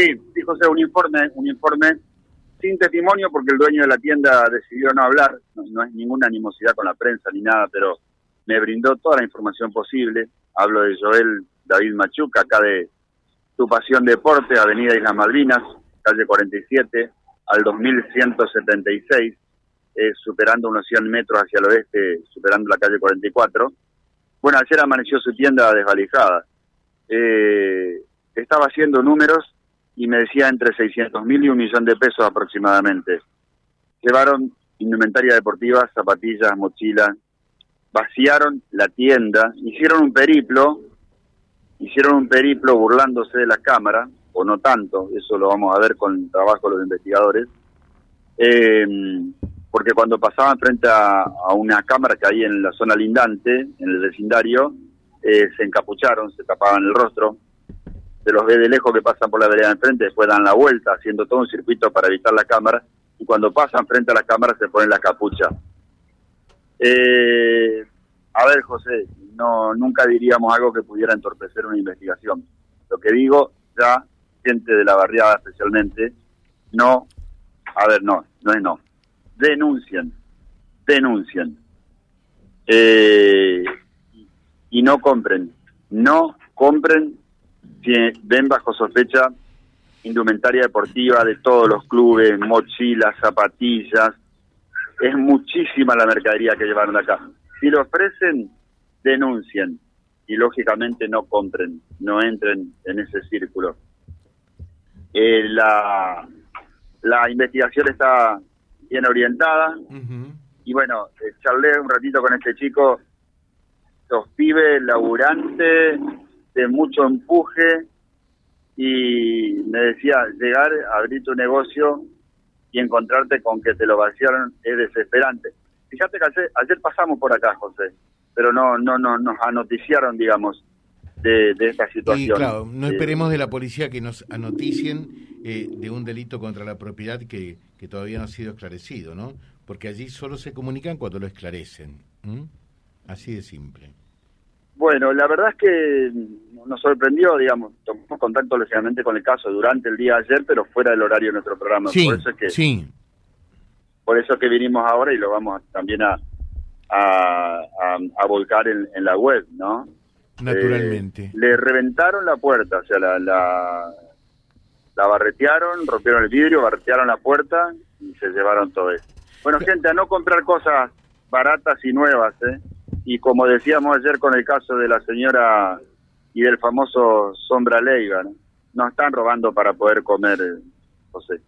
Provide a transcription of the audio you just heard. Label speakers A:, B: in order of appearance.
A: Sí, sí, José, un informe, un informe sin testimonio porque el dueño de la tienda decidió no hablar, no, es ninguna animosidad con la prensa ni nada, pero me brindó toda la información posible. Hablo de Joel David Machuca, acá de Tu Pasión Deporte, Avenida Islas Malvinas, calle 47, al 2176, eh, superando unos 100 metros hacia el oeste, superando la calle 44. Bueno, ayer amaneció su tienda desvalijada. Eh, estaba haciendo números y me decía entre 600 mil y un millón de pesos aproximadamente. Llevaron indumentaria deportiva, zapatillas, mochilas, vaciaron la tienda, hicieron un periplo, hicieron un periplo burlándose de la cámara, o no tanto, eso lo vamos a ver con el trabajo de los investigadores, eh, porque cuando pasaban frente a, una cámara que hay en la zona lindante, en el vecindario, eh, se encapucharon, se tapaban el rostro, se los ve de lejos que pasan por la vereda de enfrente, después dan la vuelta haciendo todo un circuito para evitar la cámara y cuando pasan frente a la cámara se ponen la capucha. Eh, a ver, José, no nunca diríamos algo que pudiera entorpecer una investigación. Lo que digo, ya gente de la barriada especialmente, no, a ver, no, no es no, denuncien, denuncien eh, y no compren, no compren ven bajo sospecha indumentaria deportiva de todos los clubes, mochilas, zapatillas, es muchísima la mercadería que llevaron acá. Si lo ofrecen, denuncien. Y lógicamente no compren, no entren en ese círculo. Eh, la, la investigación está bien orientada. Y bueno, eh, charlé un ratito con este chico, los pibes laburantes, de mucho empuje y me decía, llegar, abrir tu negocio y encontrarte con que te lo vaciaron es desesperante. Fíjate que ayer, pasamos por acá, José, pero no no no nos anoticiaron, digamos, de, esta situación.
B: claro, no eh, esperemos de la policía que nos anoticien eh, de un delito contra la propiedad que, que todavía no ha sido esclarecido, ¿no? Porque allí solo se comunican cuando lo esclarecen. Así de simple.
A: Bueno, la verdad es que nos sorprendió, digamos, tomamos contacto lógicamente con el caso durante el día de ayer, pero fuera del horario de nuestro programa.
B: Sí,
A: por eso es que,
B: sí.
A: Por eso que vinimos ahora y lo vamos también a, a, a, volcar en, la web, ¿no?
B: Naturalmente.
A: Eh, le reventaron la puerta, o sea, la, la, la barretearon, rompieron el vidrio, barretearon la puerta y se llevaron todo eso. Bueno, gente, a no comprar cosas baratas y nuevas, ¿eh? Y como decíamos ayer con el caso de la señora y del famoso Sombra Leiva, ¿no? están robando para poder comer, José.